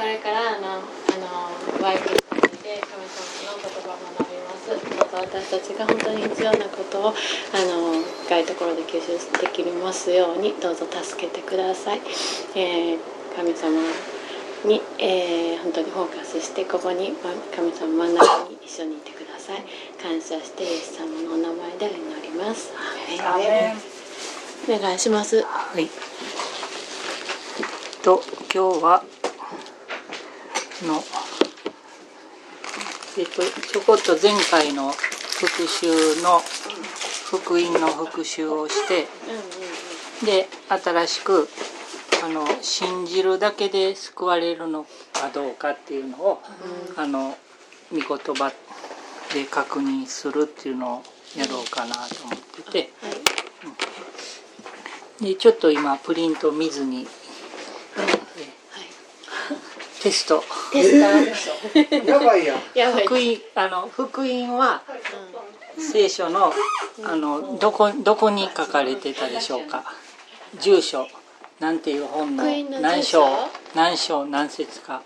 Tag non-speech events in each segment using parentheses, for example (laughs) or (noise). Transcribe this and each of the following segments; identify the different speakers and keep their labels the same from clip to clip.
Speaker 1: これからあのあのワイキキで神様の言葉を学びますまた私たちが本当に必要なことをあの深いところで吸収できますようにどうぞ助けてください、えー神様に、えー本当にフォーカスしてここに神様真ん中に一緒にいてください感謝してイエス様のお名前で祈りますアメお願いします
Speaker 2: はい。と今日はのえっとちょこっと前回の復習の福音の復習をしてで新しくあの信じるだけで救われるのかどうかっていうのを、あの御言葉で確認するっていうのをやろうかなと思ってて。でちょっと今プリント見ずにテスト。
Speaker 1: テスト
Speaker 3: やばいやん。
Speaker 1: やばい。
Speaker 2: 福音あの福音は聖書のあのどこどこに書かれてたでしょうか。住所。なんていう本の何章？何章？何節か。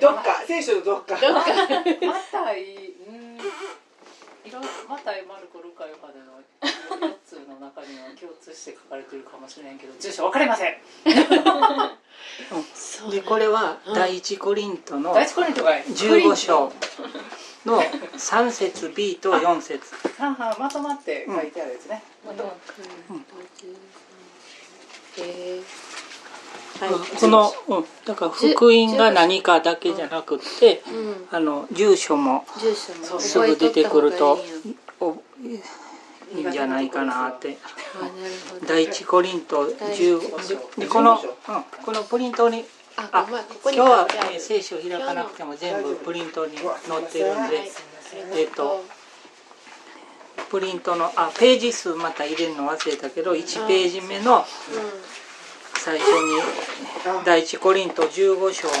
Speaker 3: どっか、聖書のどっか。
Speaker 4: マタイ、(laughs) うん、いろマタイ、マルコ、ルカ、ヨハネの4つの中には共通して書かれてるかもしれんけど、住所分かりません。
Speaker 1: そう
Speaker 2: でこれは第一コリントの
Speaker 4: 第一コリントが
Speaker 2: 15章の3節 B と4節。
Speaker 4: ははまとまって書いてあるやつね。
Speaker 1: えーはい。
Speaker 2: この、うん、だから福音が何かだけじゃなくって、
Speaker 1: うん。
Speaker 2: あの住所もすぐ出てくると
Speaker 1: いいんや
Speaker 2: おいいんじゃないかなって。第一コリント
Speaker 1: 第
Speaker 2: 10
Speaker 1: 一
Speaker 2: でこの、うん、このプリントに
Speaker 1: あ
Speaker 2: 今日は
Speaker 1: 書いてある。
Speaker 2: えー聖書開かなくても全部プリントに載ってるんで
Speaker 1: はい
Speaker 2: えっとプリントのあページ数また入れるの忘れたけど1ページ目の最初に第一コリント15章の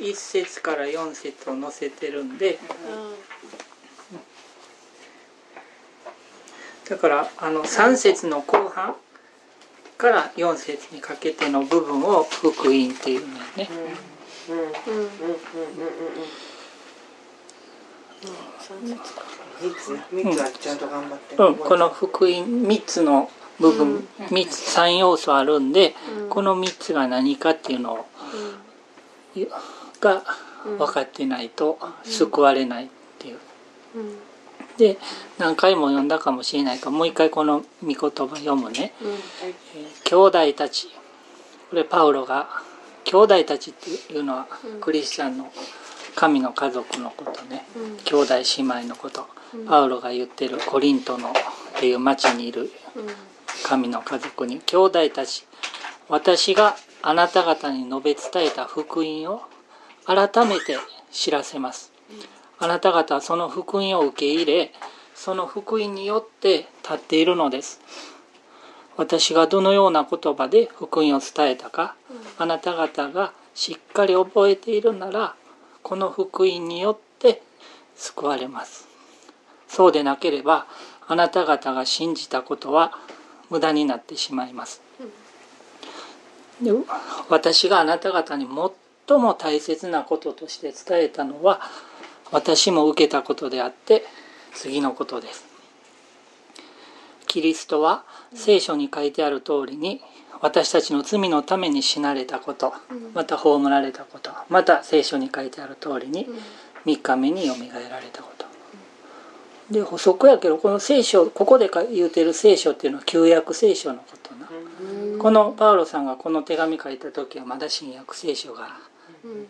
Speaker 2: 1節から4節を載せてるんでだからあの3節の後半から4節にかけての部分を福音っていうんだよね。
Speaker 1: うんうんうんうんうん
Speaker 3: 三つ、三つはちゃんと頑張って。
Speaker 2: うん、この福音3つの部分、三つ3要素あるんで、この3つが何かっていうのをが分かってないと救われないっていう。
Speaker 1: うん。
Speaker 2: で何回も読んだかもしれないからもう一回この御言葉読むね。
Speaker 1: うん。
Speaker 2: えー兄弟たち。これパウロが兄弟たちっていうのはクリスチャンの神の家族のことね、
Speaker 1: うん。
Speaker 2: 兄弟姉妹のこと、パウロが言ってるコリントのっていう町にいる
Speaker 1: うん
Speaker 2: 神の家族に兄弟たち私があなた方に述べ伝えた福音を改めて知らせます。あなた方はその福音を受け入れその福音によって立っているのです。私がどのような言葉で福音を伝えたか、あなた方がしっかり覚えているならこの福音によって救われます。そうでなければあなた方が信じたことは無駄になってしまいます。で私があなた方に最も大切なこととして伝えたのは私も受けたことであって次のことです。キリストは聖書に書いてある通りに私たちの罪のために死なれたことまた葬られたことまた聖書に書いてある通りに3日目によみがえられたことで補足やけどこの聖書ここで言うてる聖書っていうのは旧約聖書のことな。このパウロさんがこの手紙書いた時はまだ新約聖書が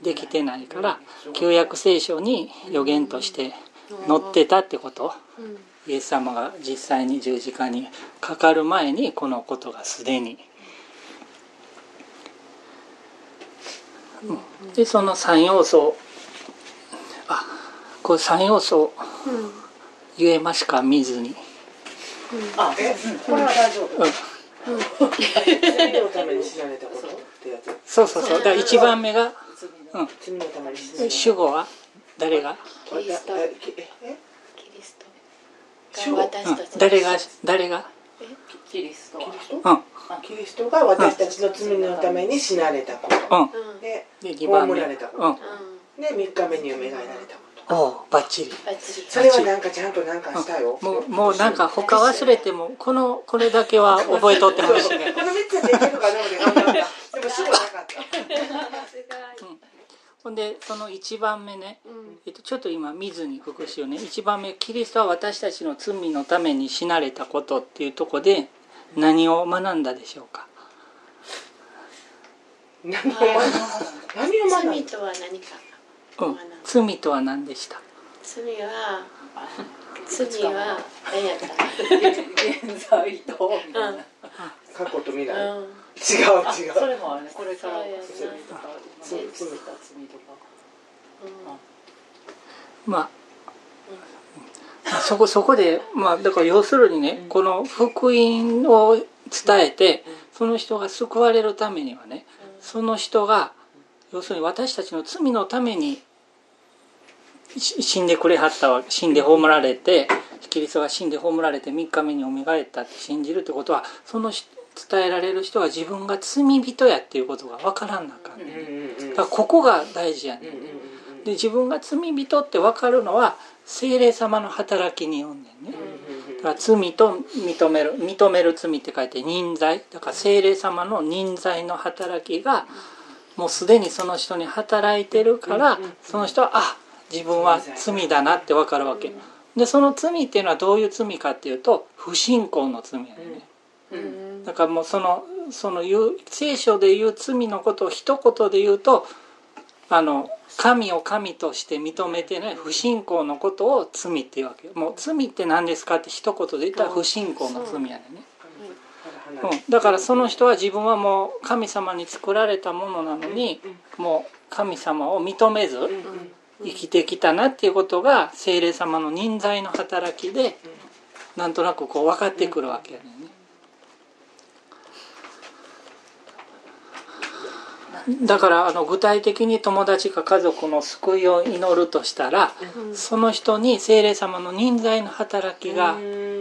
Speaker 2: できてないから旧約聖書に予言として載ってたってこと。イエス様が実際に十字架にかかる前にこのことがすでに。うん。でその3要素。あこれ3要素言えますか？見ずに。
Speaker 3: あ、え、これは大丈夫。
Speaker 2: うん。
Speaker 3: 罪のために死なれたことってやつ。
Speaker 2: そう。そうそう。だから1番目が、うん、
Speaker 3: 罪のために死なれた。
Speaker 2: 主語は誰が、
Speaker 1: キリスト。
Speaker 3: ええ？え
Speaker 1: キリスト。が
Speaker 2: うん。
Speaker 1: 私たち、
Speaker 2: 誰が？誰が？
Speaker 4: キリスト
Speaker 3: キリスト？が私たちの罪のために死なれたこと。で
Speaker 2: で2番目。
Speaker 3: 葬られたこと。
Speaker 2: うん。
Speaker 1: うん。
Speaker 3: で3日目に蘇られたこと
Speaker 2: おうバッチリ。
Speaker 1: バッチリ。
Speaker 3: それはなんかちゃんとなんかしたよ。
Speaker 2: もうもうなんか他忘れてもこのこれだけは覚えとってほしい (laughs) ね。
Speaker 3: この3つはできるかどうかでもすぐなかった。
Speaker 2: ほんでその1番目ね、
Speaker 1: うん。
Speaker 2: えっと、ちょっと今見ずに復習ね。1番目キリストは私たちの罪のために死なれたことっていうとこで何を学んだでしょうか？
Speaker 3: 何を学んだ？何を学んだ？
Speaker 1: 罪とは何か
Speaker 2: うん。罪とは何でした？
Speaker 1: 罪は罪は何やった
Speaker 4: 現在とみたいな。
Speaker 3: 過去と未来違う。
Speaker 1: うん
Speaker 4: あ
Speaker 3: 違う
Speaker 4: それもあるね。これから罪とか
Speaker 3: 罪
Speaker 4: 今までした罪と。か
Speaker 2: まあまあそこそこでまあだから要するにね、この福音を伝えてその人が救われるためにはねその人が要するに私たちの罪のためにし死んでくれはったわけ死んで葬られてキリストが死んで葬られて3日目によみがえったって信じるってことはそのし伝えられる人は自分が罪人やっていうことが分からんなあかんね、
Speaker 3: うん
Speaker 2: だからここが大事やね、
Speaker 3: うんうんうん
Speaker 2: で自分が罪人って分かるのは精霊様の働きによんねんね、だから罪と認める認める罪って書いて任罪だから精霊様の任罪の働きがもうすでにその人に働いてるからその人はあ自分は罪だなって分かるわけ。でその罪っていうのはどういう罪かっていうと不信仰の罪やね。
Speaker 1: うん。
Speaker 2: だからもうそのその言う聖書で言う罪のことを一言で言うとあの神を神として認めてない不信仰のことを罪っていうわけ。よもう罪って何ですかって一言で言ったら不信仰の罪やね、う。ん、だからその人は自分はもう神様に作られたものなのにもう神様を認めず生きてきたなっていうことが精霊様の任罪の働きでなんとなくこう分かってくるわけやねだからあの具体的に友達か家族の救いを祈るとしたら、その人に精霊様の任罪の働きが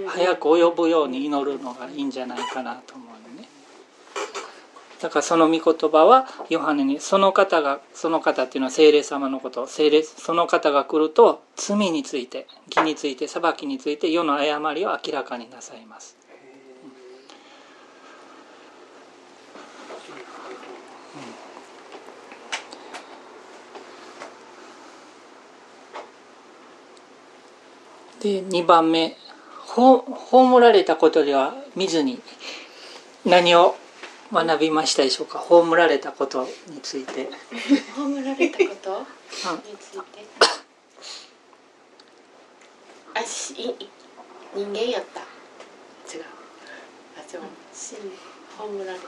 Speaker 2: 早く及ぶように祈るのがいいんじゃないかなと思うねだからその御言葉はヨハネにその方がその方っていうのは精霊様のこと精霊その方が来ると罪について義について裁きについて世の誤りを明らかになさいます。で2番目。葬られたことでは見ずに何を学びましたでしょうか？葬られたことについて、(laughs)
Speaker 1: 葬られたこと？について。あし人間やった。違う。あ違う死ん葬られた。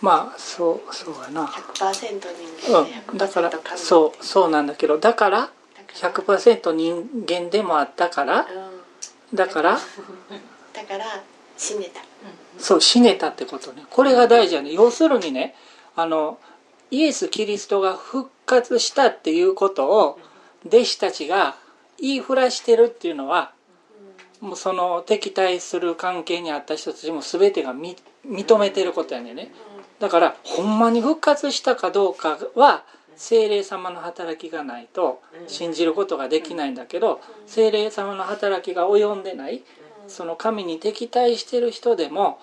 Speaker 2: まあそうそうやな、
Speaker 1: 100%人間で
Speaker 2: うん、だから
Speaker 1: 100%
Speaker 2: そうそうなんだけどだから
Speaker 1: だから。
Speaker 2: 100%人間でもあったから
Speaker 1: うん。
Speaker 2: だから (laughs)
Speaker 1: だから死ねた。
Speaker 2: そう死ねたってことね。これが大事やね。要するにねあのイエス・キリストが復活したっていうことを弟子たちが言いふらしてるっていうのはもうその敵対する関係にあった人たちも全てがみ認めてることやねんね。だからほんまに復活したかどうかは精霊様の働きがないと信じることができないんだけど精霊様の働きが及んでないその神に敵対してる人でも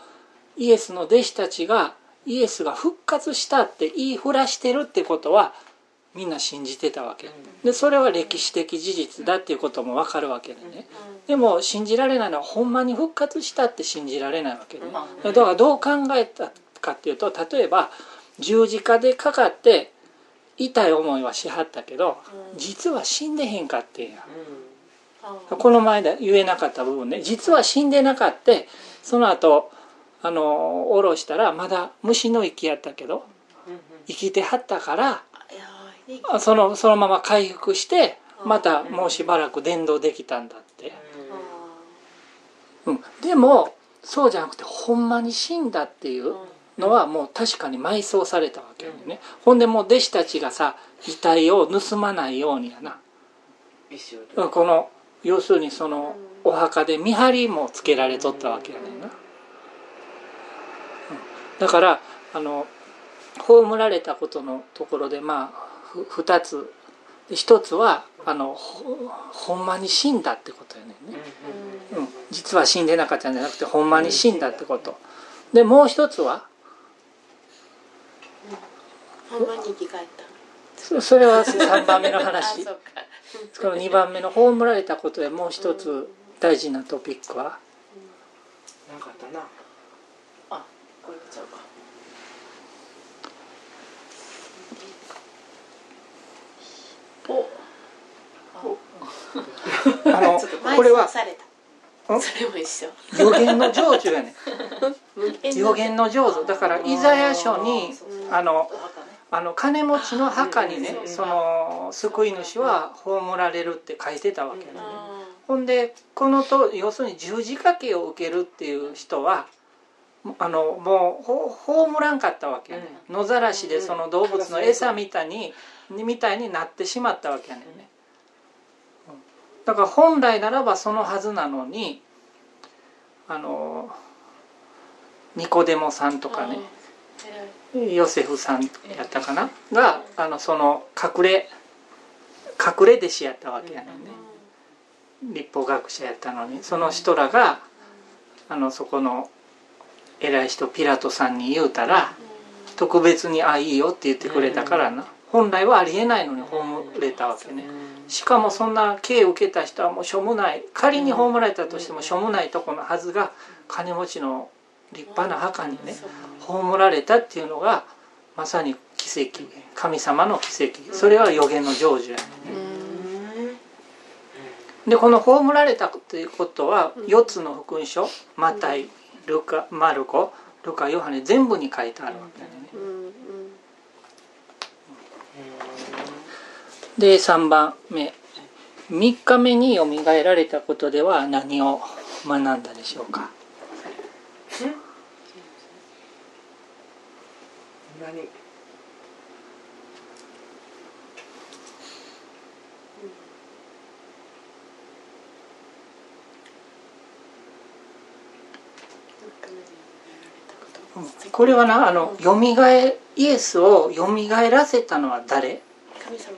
Speaker 2: イエスの弟子たちがイエスが復活したって言いふらしてるってことはみんな信じてたわけ。でそれは歴史的事実だっていうことも分かるわけでね。でも信じられないのはほんまに復活したって信じられないわけで、ね、だからどう考えたかっていうと例えば十字架でかかって痛い思いはしはったけど実は死んでへんかってんやこの前で言えなかった部分ね。実は死んでなかってその後あの下ろしたらまだ虫の息やったけど生きてはったからそのそのまま回復してまたもうしばらく伝道できたんだって、うん、でもそうじゃなくてほんまに死んだっていうのはもう確かに埋葬されたわけよね、ほんでもう弟子たちがさ遺体を盗まないようにやな。この要するにそのお墓で見張りもつけられとったわけやねんな、うん。だからあの葬られたことのところでまあふ2つ。一つはあのほほんまに死んだってことやねんね、うん、実は死んでなかったんじゃなくてほんまに死んだってこと。でもう一つは？
Speaker 1: ほんまに生き返った
Speaker 2: そそれは3番目の
Speaker 1: あ
Speaker 2: 話この2番目の葬られたことでもう一つ大事なトピックは？
Speaker 3: なんかあったな。
Speaker 4: あこれちゃうか。お。
Speaker 2: あ。(laughs) のこれは？
Speaker 1: それも一緒。
Speaker 2: 予言の成就やね (laughs) 予言の成就。だからイザヤ書にあのあの金持ちの墓にね
Speaker 4: うん
Speaker 2: その救い主は葬られるって書いてたわけやね。
Speaker 1: あ
Speaker 2: ほんでこのと要するに十字架刑を受けるっていう人はあのもうほ葬らんかったわけやね、野ざらしでその動物の餌みたいにみたいになってしまったわけやねんね。うん。だから本来ならばそのはずなのにあのニコデモさんとかねヨセフさんやったかな？があのその隠れ隠れ弟子やったわけやねんね。立法学者やったのに。その人らがあのそこの偉い人ピラトさんに言うたら特別に「あいいよ」って言ってくれたからな。本来はありえないのに葬れたわけね。しかもそんな刑を受けた人はもうしょうもない。仮に葬られたとしてもしょうもないとこのはずが金持ちの立派な墓にね葬られたっていうのがまさに奇跡神様の奇跡。それは予言の成就やねでこの葬られたっていうことは4つの福音書マタイルカマルコルカヨハネ全部に書いてあるわけだよね
Speaker 1: うんうん。
Speaker 2: で3番目。3日目によみがえられたことでは何を学んだでしょうか
Speaker 3: 何？
Speaker 2: これはなあのよみがえイエスをよみがえらせたのは誰、
Speaker 1: 神様。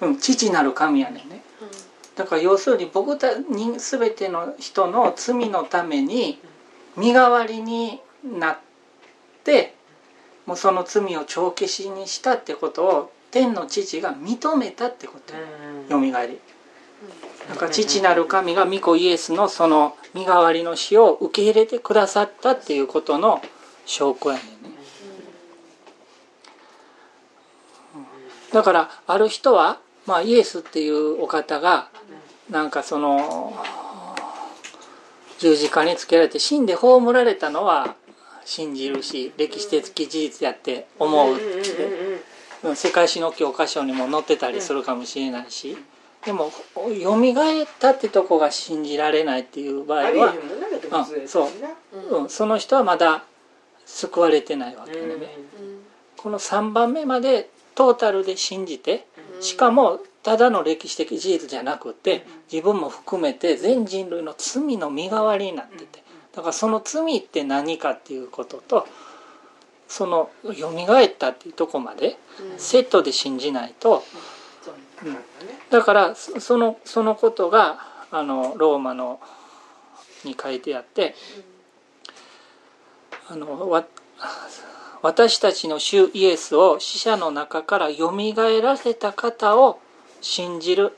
Speaker 2: うん、父なる神やねんね。
Speaker 1: うん。
Speaker 2: だから要するに僕たに全ての人の罪のために身代わりになってもうその罪を帳消しにしたってことを天の父が認めたってこと。よよみがえり。だから父なる神が御子イエスのその身代わりの死を受け入れてくださったっていうことの証拠やねんね。だからある人は、まあ、イエスっていうお方がなんかその十字架につけられて死んで葬られたのは信じるし歴史的事実やって思うって。うん世界史の教科書にも載ってたりするかもしれないし。でもよみがえったってとこが信じられないっていう場合は、
Speaker 3: ありえへん
Speaker 2: そう
Speaker 3: な
Speaker 2: うん、その人はまだ救われてないわけでね、
Speaker 3: うん
Speaker 2: この3番目までトータルで信じてしかもただの歴史的事実じゃなくて自分も含めて全人類の罪の身代わりになってて。だからその罪って何かっていうこととそのよみがえったっていうとこまでセットで信じないと
Speaker 3: そうね
Speaker 2: だからそそのそのことがあのローマのに書いてあってあのわ私たちの主イエスを死者の中からよみがえらせた方を信じる。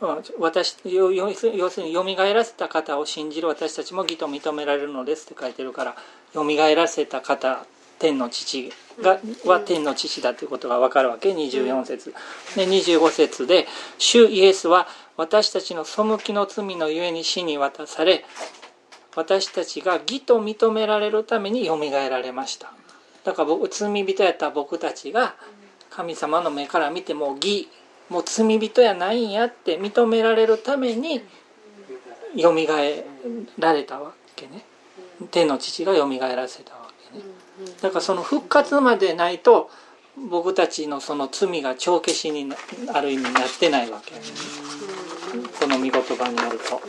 Speaker 2: うん。私要するによみがえらせた方を信じる。私たちも義と認められるのですって書いてるからよみがえらせた方天の父がは天の父だということが分かるわけ。24節。で25節で「主イエスは私たちの背きの罪のゆえに死に渡され私たちが義と認められるためによみがえられました」だから僕罪人やった僕たちが神様の目から見ても義もう罪人やないんやって認められるためによみがえられたわけね。天の父がよみがえらせたわけね。だからその復活までないと僕たちのその罪が帳消しになある意味なってないわけやねこの御言葉によると。